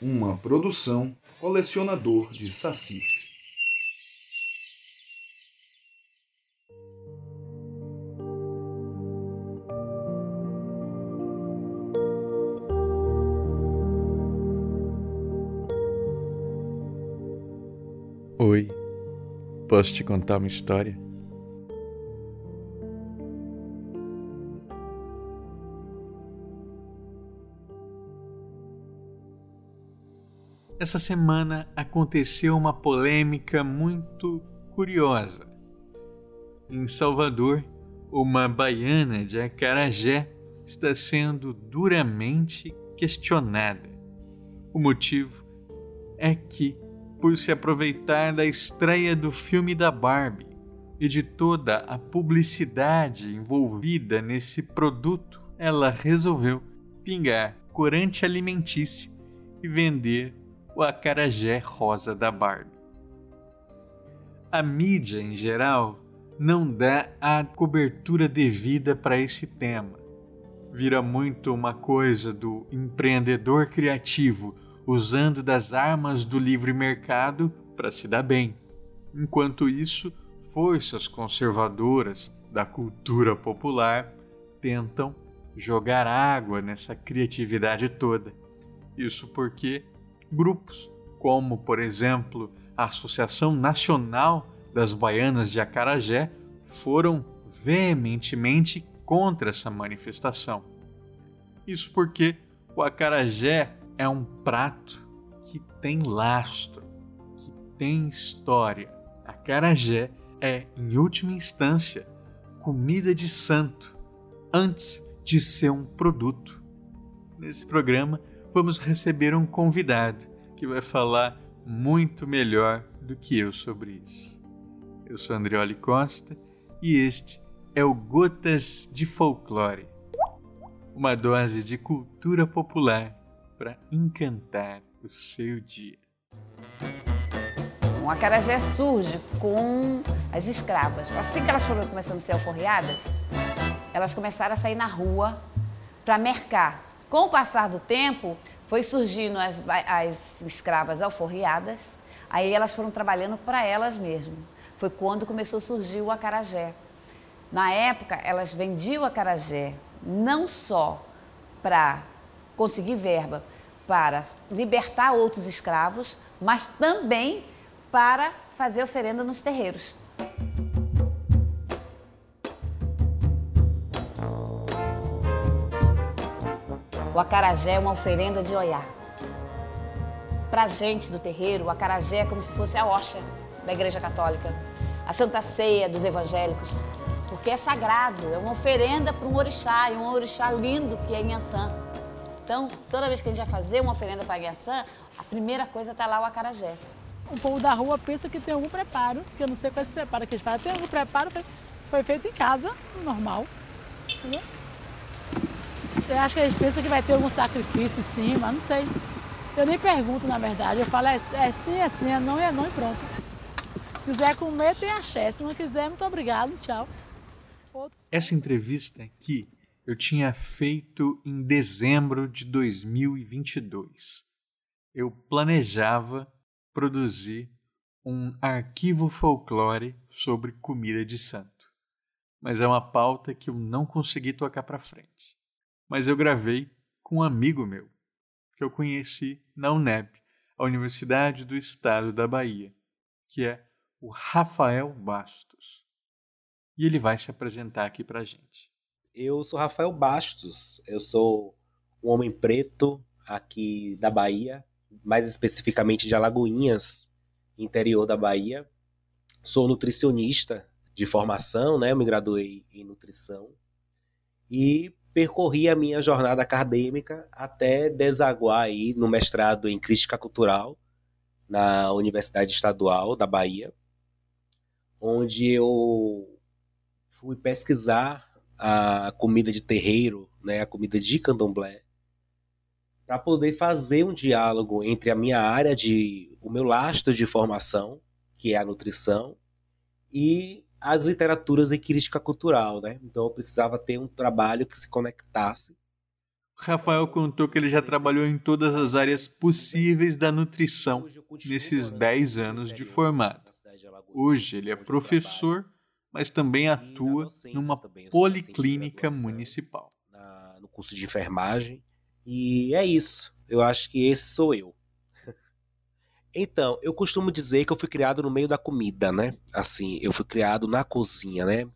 uma produção colecionador de Saci. Oi, posso te contar uma história? Essa semana aconteceu uma polêmica muito curiosa. Em Salvador, uma baiana de Acarajé está sendo duramente questionada. O motivo é que, por se aproveitar da estreia do filme da Barbie e de toda a publicidade envolvida nesse produto, ela resolveu pingar corante alimentício e vender o acarajé rosa da Barbie. A mídia, em geral, não dá a cobertura devida para esse tema. Vira muito uma coisa do empreendedor criativo usando das armas do livre mercado para se dar bem. Enquanto isso, forças conservadoras da cultura popular tentam jogar água nessa criatividade toda. Isso porque grupos, como, por exemplo, a Associação Nacional das Baianas de Acarajé, foram veementemente contra essa manifestação. Isso porque o acarajé é um prato que tem lastro, que tem história. Acarajé é, em última instância, comida de santo, antes de ser um produto. Nesse programa, vamos receber um convidado que vai falar muito melhor do que eu sobre isso. Eu sou Andrioli Costa e este é o Gotas de Folclore uma dose de cultura popular para encantar o seu dia. O acarajé surge com as escravas. Assim que elas foram começando a ser alforriadas, elas começaram a sair na rua para mercar com o passar do tempo, foi surgindo as, as escravas alforriadas, aí elas foram trabalhando para elas mesmas. Foi quando começou a surgir o acarajé. Na época, elas vendiam o acarajé não só para conseguir verba para libertar outros escravos, mas também para fazer oferenda nos terreiros. O acarajé é uma oferenda de oiá. Para a gente do terreiro, o acarajé é como se fosse a hóstia da Igreja Católica, a Santa Ceia dos evangélicos, porque é sagrado, é uma oferenda para um orixá, e um orixá lindo que é Inhaçã. Então, toda vez que a gente vai fazer uma oferenda para Inhaçã, a primeira coisa está lá o acarajé. O povo da rua pensa que tem algum preparo, que eu não sei qual é esse preparo que eles fazem. Tem algum preparo, foi feito em casa, normal. Entendeu? Eu acho que eles pensam que vai ter algum sacrifício em cima, não sei. Eu nem pergunto, na verdade. Eu falo, é, é sim, é sim, é não, é não e pronto. Se quiser comer, tem axé. Se não quiser, muito obrigado, tchau. Outros... Essa entrevista aqui eu tinha feito em dezembro de 2022. Eu planejava produzir um arquivo folclore sobre comida de santo. Mas é uma pauta que eu não consegui tocar para frente mas eu gravei com um amigo meu, que eu conheci na UNEB, a Universidade do Estado da Bahia, que é o Rafael Bastos. E ele vai se apresentar aqui para gente. Eu sou Rafael Bastos, eu sou um homem preto aqui da Bahia, mais especificamente de Alagoinhas, interior da Bahia. Sou nutricionista de formação, né? Eu me graduei em nutrição. E percorri a minha jornada acadêmica até desaguar aí no mestrado em crítica cultural na Universidade Estadual da Bahia, onde eu fui pesquisar a comida de terreiro, né, a comida de candomblé, para poder fazer um diálogo entre a minha área de o meu lastro de formação, que é a nutrição, e as literaturas e crítica cultural, né? Então eu precisava ter um trabalho que se conectasse Rafael contou que ele já trabalhou em todas as áreas possíveis da nutrição nesses 10 anos de formado. Hoje ele é professor, mas também atua numa policlínica municipal. No curso de enfermagem. E é isso. Eu acho que esse sou eu. Então, eu costumo dizer que eu fui criado no meio da comida, né? Assim, eu fui criado na cozinha, né?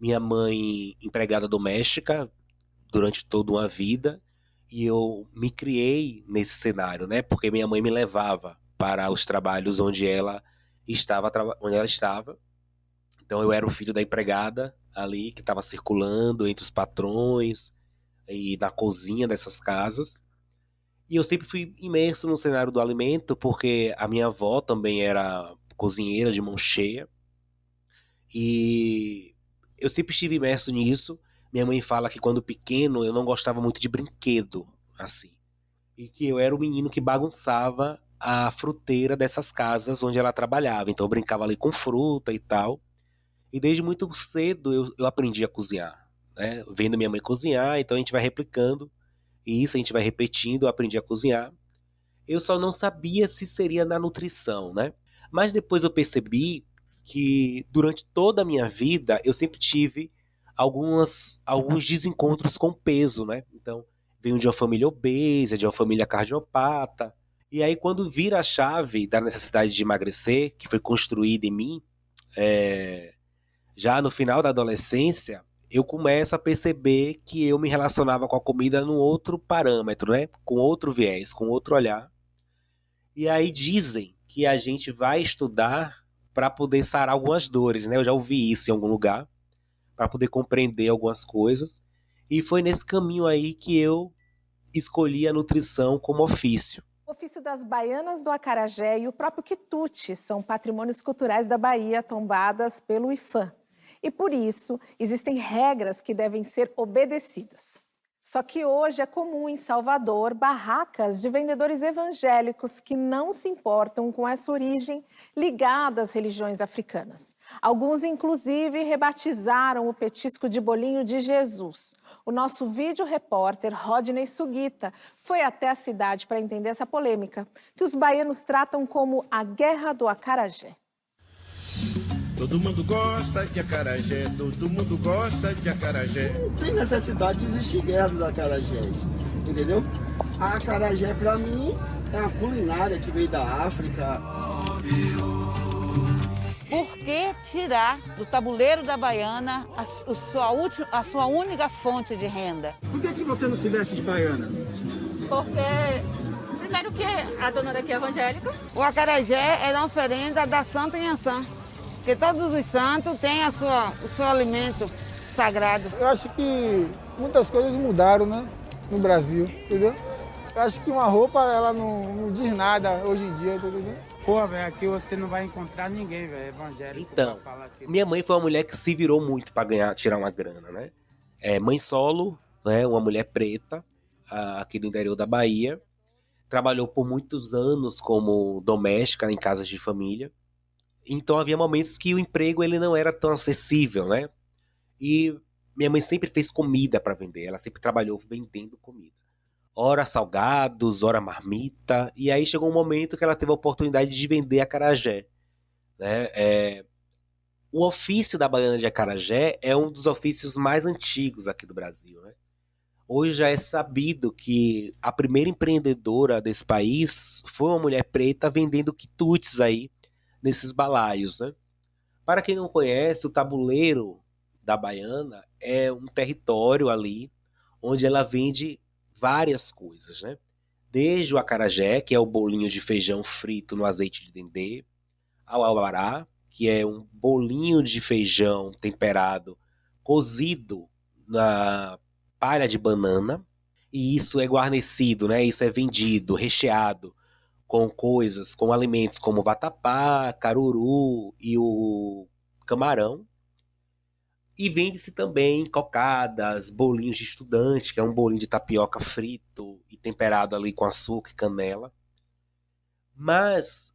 Minha mãe, empregada doméstica, durante toda uma vida, e eu me criei nesse cenário, né? Porque minha mãe me levava para os trabalhos onde ela estava, onde ela estava. Então eu era o filho da empregada ali que estava circulando entre os patrões e na cozinha dessas casas. E eu sempre fui imerso no cenário do alimento, porque a minha avó também era cozinheira de mão cheia. E eu sempre estive imerso nisso. Minha mãe fala que quando pequeno eu não gostava muito de brinquedo, assim. E que eu era o menino que bagunçava a fruteira dessas casas onde ela trabalhava. Então eu brincava ali com fruta e tal. E desde muito cedo eu, eu aprendi a cozinhar. Né? Vendo minha mãe cozinhar, então a gente vai replicando e isso a gente vai repetindo, aprendi a cozinhar. Eu só não sabia se seria na nutrição, né? Mas depois eu percebi que durante toda a minha vida eu sempre tive algumas, alguns desencontros com peso, né? Então, venho de uma família obesa, de uma família cardiopata. E aí, quando vira a chave da necessidade de emagrecer, que foi construída em mim, é, já no final da adolescência, eu começo a perceber que eu me relacionava com a comida num outro parâmetro, né? Com outro viés, com outro olhar. E aí dizem que a gente vai estudar para poder sarar algumas dores, né? Eu já ouvi isso em algum lugar, para poder compreender algumas coisas. E foi nesse caminho aí que eu escolhi a nutrição como ofício. O ofício das baianas do acarajé e o próprio quitute são patrimônios culturais da Bahia tombadas pelo IFAM e por isso existem regras que devem ser obedecidas. Só que hoje é comum em Salvador barracas de vendedores evangélicos que não se importam com essa origem ligada às religiões africanas. Alguns, inclusive, rebatizaram o petisco de bolinho de Jesus. O nosso vídeo repórter Rodney Sugita foi até a cidade para entender essa polêmica, que os baianos tratam como a Guerra do Acarajé. Todo mundo gosta de acarajé, todo mundo gosta de acarajé. Não tem necessidade de existir guerra dos acarajés, entendeu? A acarajé, para mim, é uma culinária que veio da África. Por que tirar do tabuleiro da baiana a, a, sua, a sua única fonte de renda? Por que, que você não se veste de baiana? Porque, primeiro que a dona daqui é evangélica. O acarajé era uma oferenda da Santa Inhansã. Porque todos os santos têm a sua, o seu alimento sagrado. Eu acho que muitas coisas mudaram, né? No Brasil, entendeu? Eu acho que uma roupa, ela não, não diz nada hoje em dia, entendeu? Pô, velho, aqui você não vai encontrar ninguém, velho, evangélico. Então, minha mãe foi uma mulher que se virou muito para ganhar, tirar uma grana, né? É, mãe solo, né? Uma mulher preta, aqui do interior da Bahia. Trabalhou por muitos anos como doméstica em casas de família. Então havia momentos que o emprego ele não era tão acessível, né? E minha mãe sempre fez comida para vender, ela sempre trabalhou vendendo comida. Ora salgados, ora marmita, e aí chegou um momento que ela teve a oportunidade de vender acarajé. Né? É, o ofício da baiana de acarajé é um dos ofícios mais antigos aqui do Brasil. Né? Hoje já é sabido que a primeira empreendedora desse país foi uma mulher preta vendendo quitutes aí nesses balaios. Né? Para quem não conhece, o tabuleiro da Baiana é um território ali onde ela vende várias coisas, né? Desde o acarajé, que é o bolinho de feijão frito no azeite de dendê, ao albará, que é um bolinho de feijão temperado cozido na palha de banana, e isso é guarnecido, né? Isso é vendido, recheado com coisas, com alimentos como vatapá, caruru e o camarão. E vende-se também cocadas, bolinhos de estudante, que é um bolinho de tapioca frito e temperado ali com açúcar e canela. Mas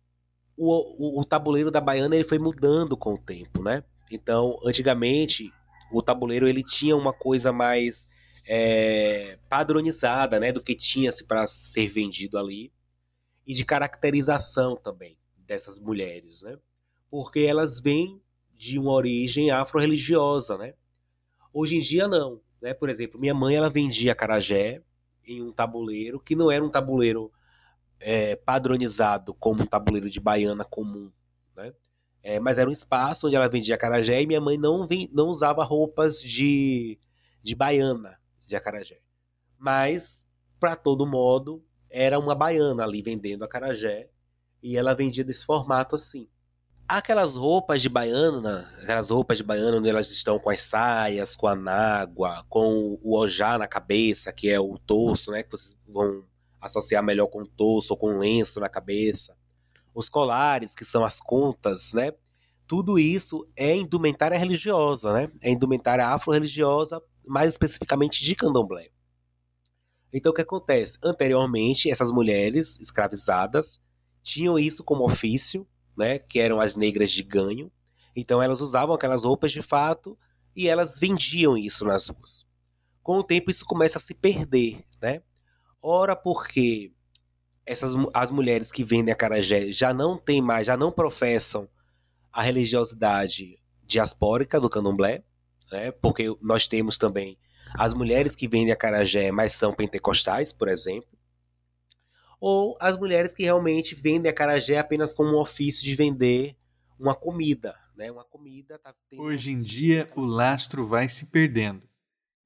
o, o, o tabuleiro da baiana ele foi mudando com o tempo, né? Então, antigamente, o tabuleiro ele tinha uma coisa mais é, padronizada, né, do que tinha-se para ser vendido ali e de caracterização também dessas mulheres, né? Porque elas vêm de uma origem afro-religiosa, né? Hoje em dia não, né? Por exemplo, minha mãe ela vendia carajé em um tabuleiro que não era um tabuleiro é, padronizado como um tabuleiro de baiana comum, né? É, mas era um espaço onde ela vendia carajé e minha mãe não, vem, não usava roupas de, de baiana de acarajé. Mas, para todo modo, era uma baiana ali vendendo acarajé e ela vendia desse formato assim. Aquelas roupas de baiana, aquelas roupas de baiana onde elas estão com as saias, com a nágua, com o ojá na cabeça, que é o torso, né? Que vocês vão associar melhor com o torso ou com o lenço na cabeça. Os colares, que são as contas, né? Tudo isso é indumentária religiosa, né? É indumentária afro-religiosa, mais especificamente de candomblé. Então o que acontece? Anteriormente, essas mulheres escravizadas tinham isso como ofício, né, que eram as negras de ganho. Então elas usavam aquelas roupas de fato e elas vendiam isso nas ruas. Com o tempo isso começa a se perder, né? Ora porque essas as mulheres que vendem acarajé já não têm mais, já não professam a religiosidade diaspórica do candomblé, né? Porque nós temos também as mulheres que vendem acarajé, mas são pentecostais, por exemplo ou as mulheres que realmente vendem a carajé apenas como um ofício de vender uma comida, né? Uma comida tá Hoje em dia o lastro vai se perdendo.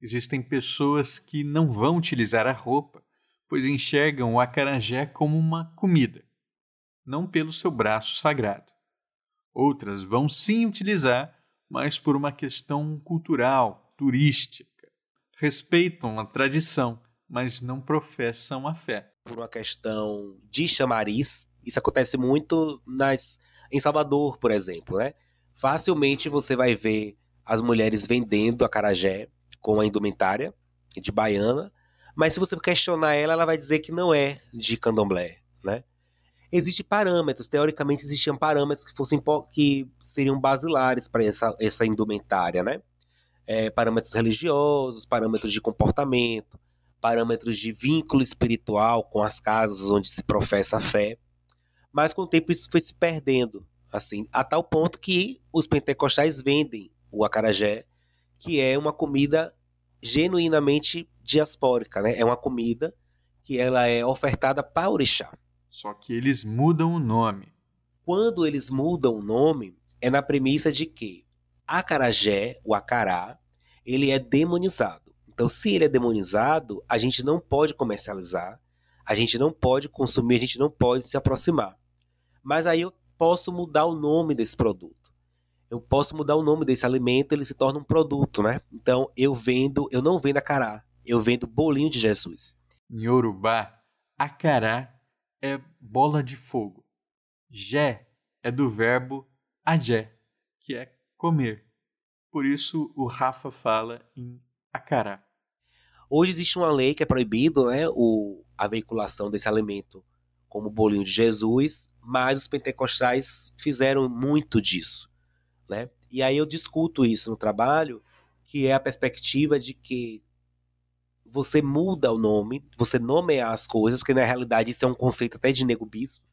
Existem pessoas que não vão utilizar a roupa, pois enxergam o acarajé como uma comida, não pelo seu braço sagrado. Outras vão sim utilizar, mas por uma questão cultural, turística. Respeitam a tradição, mas não professam a fé por uma questão de chamariz. Isso acontece muito nas, em Salvador, por exemplo, né? Facilmente você vai ver as mulheres vendendo a carajé com a indumentária de baiana, mas se você questionar ela, ela vai dizer que não é de candomblé, né? Existem parâmetros, teoricamente existiam parâmetros que fossem que seriam basilares para essa, essa indumentária, né? É, parâmetros religiosos, parâmetros de comportamento, parâmetros de vínculo espiritual com as casas onde se professa a fé. Mas com o tempo isso foi se perdendo, assim, a tal ponto que os pentecostais vendem o acarajé, que é uma comida genuinamente diaspórica, né? É uma comida que ela é ofertada para orixá. Só que eles mudam o nome. Quando eles mudam o nome, é na premissa de que acarajé, o acará, ele é demonizado. Então, se ele é demonizado, a gente não pode comercializar, a gente não pode consumir, a gente não pode se aproximar. Mas aí eu posso mudar o nome desse produto. Eu posso mudar o nome desse alimento, ele se torna um produto, né? Então, eu vendo, eu não vendo acará, eu vendo bolinho de Jesus. Em Yorubá, acará é bola de fogo. Jé é do verbo ajé, que é comer. Por isso o Rafa fala em acará. Hoje existe uma lei que é proibido né, o, a veiculação desse alimento como bolinho de Jesus, mas os pentecostais fizeram muito disso. Né? E aí eu discuto isso no trabalho, que é a perspectiva de que você muda o nome, você nomear as coisas, porque na realidade isso é um conceito até de negubismo,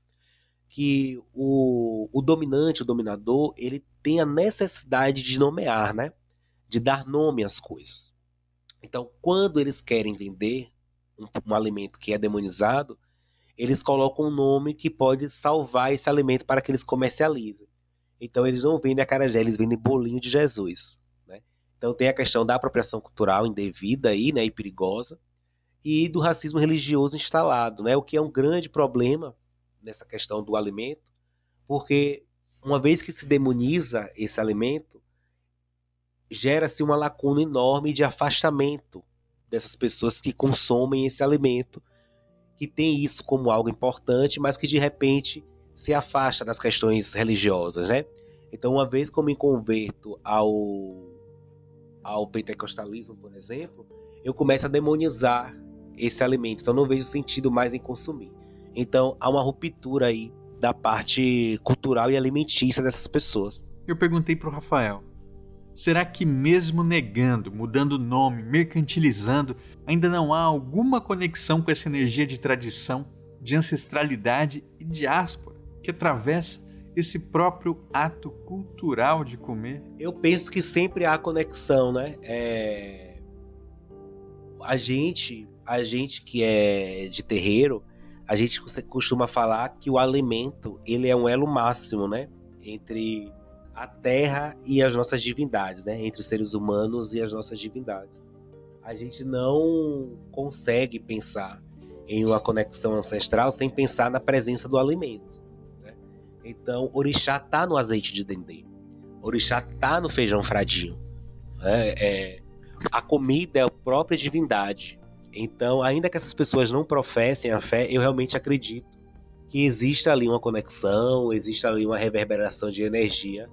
que o, o dominante, o dominador, ele tem a necessidade de nomear, né? De dar nome às coisas. Então, quando eles querem vender um, um, alimento que é demonizado, eles colocam um nome que pode salvar esse alimento para que eles comercializem. Então, eles não vendem a carajé, eles vendem bolinho de Jesus. Né? Então, tem a questão da apropriação cultural indevida aí, né, e perigosa, e do racismo religioso instalado, né, o que é um grande problema nessa questão do alimento, porque uma vez que se demoniza esse alimento, gera-se uma lacuna enorme de afastamento dessas pessoas que consomem esse alimento, que tem isso como algo importante, mas que de repente se afasta das questões religiosas, né? Então, uma vez que eu me converto ao, ao pentecostalismo, por exemplo, eu começo a demonizar esse alimento. Então, não vejo sentido mais em consumir. Então, há uma ruptura aí da parte cultural e alimentícia dessas pessoas. Eu perguntei para o Rafael Será que, mesmo negando, mudando o nome, mercantilizando, ainda não há alguma conexão com essa energia de tradição, de ancestralidade e diáspora que atravessa esse próprio ato cultural de comer? Eu penso que sempre há conexão, né? É... A gente, a gente que é de terreiro, a gente costuma falar que o alimento ele é um elo máximo, né? Entre a terra e as nossas divindades, né? Entre os seres humanos e as nossas divindades. A gente não consegue pensar em uma conexão ancestral sem pensar na presença do alimento. Né? Então, orixá tá no azeite de dendê. Orixá tá no feijão fradinho. Né? É, a comida é a própria divindade. Então, ainda que essas pessoas não professem a fé, eu realmente acredito que existe ali uma conexão, existe ali uma reverberação de energia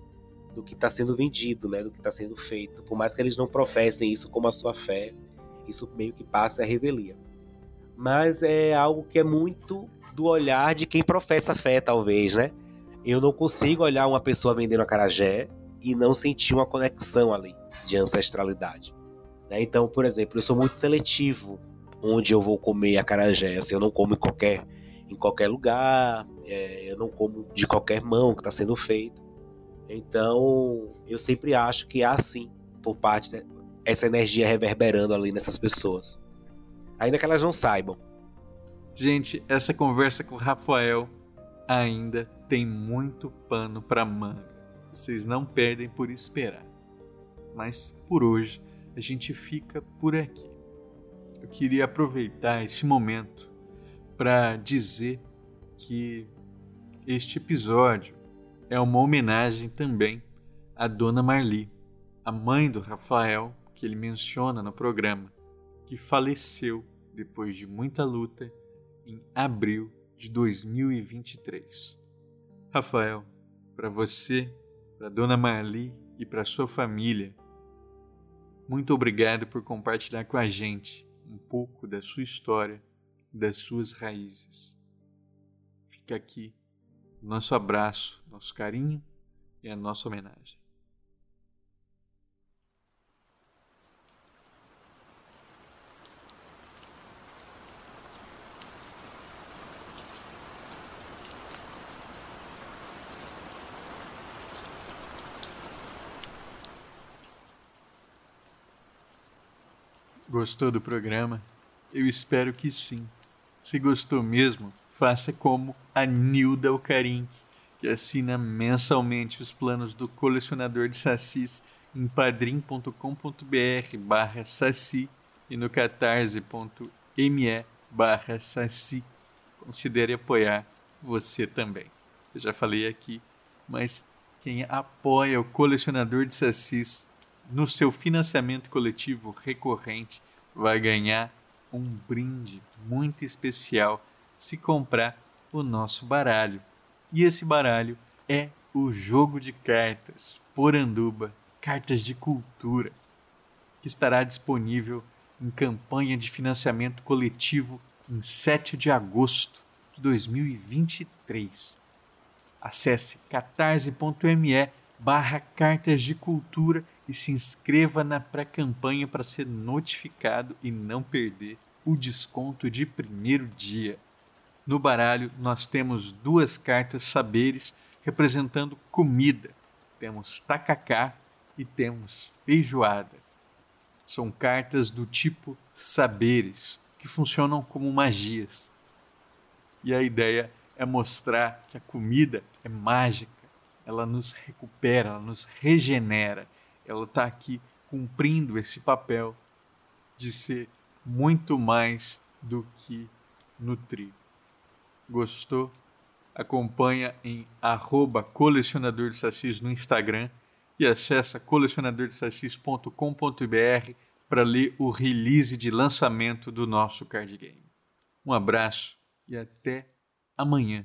do que está sendo vendido, né, do que está sendo feito. Por mais que eles não professem isso como a sua fé, isso meio que passa a revelia. Mas é algo que é muito do olhar de quem professa a fé, talvez, né? Eu não consigo olhar uma pessoa vendendo acarajé e não sentir uma conexão ali de ancestralidade. Né? Então, por exemplo, eu sou muito seletivo onde eu vou comer acarajé. Assim, eu não como em qualquer, em qualquer lugar, é, eu não como de qualquer mão que está sendo feito. Então, eu sempre acho que há sim, por parte dessa energia reverberando ali nessas pessoas. Ainda que elas não saibam. Gente, essa conversa com o Rafael ainda tem muito pano para manga. Vocês não perdem por esperar. Mas por hoje a gente fica por aqui. Eu queria aproveitar esse momento para dizer que este episódio é uma homenagem também à Dona Marli, a mãe do Rafael, que ele menciona no programa, que faleceu depois de muita luta em abril de 2023. Rafael, para você, para Dona Marli e para sua família, muito obrigado por compartilhar com a gente um pouco da sua história, das suas raízes. Fica aqui nosso abraço, nosso carinho e a nossa homenagem. Gostou do programa? Eu espero que sim. Se gostou mesmo, faça como a Nilda Alcarim, que assina mensalmente os planos do colecionador de sacis em padrim.com.br barra saci e no catarse.me barra saci. Considere apoiar você também. Eu já falei aqui, mas quem apoia o colecionador de sacis no seu financiamento coletivo recorrente vai ganhar um brinde muito especial se comprar o nosso baralho. E esse baralho é o jogo de cartas Poranduba, cartas de cultura, que estará disponível em campanha de financiamento coletivo em 7 de agosto de 2023. Acesse catarse.me barra cartas de cultura e se inscreva na pré-campanha para ser notificado e não perder o desconto de primeiro dia. No baralho, nós temos duas cartas saberes representando comida. Temos tacacá e temos feijoada. São cartas do tipo saberes, que funcionam como magias. E a ideia é mostrar que a comida é mágica, ela nos recupera, ela nos regenera, ela está aqui cumprindo esse papel de ser muito mais do que nutrir. Gostou? Acompanha em arroba colecionador de sacis no Instagram e acessa colecionadordesacis.com.br para ler o release de lançamento do nosso card game. Um abraço e até amanhã.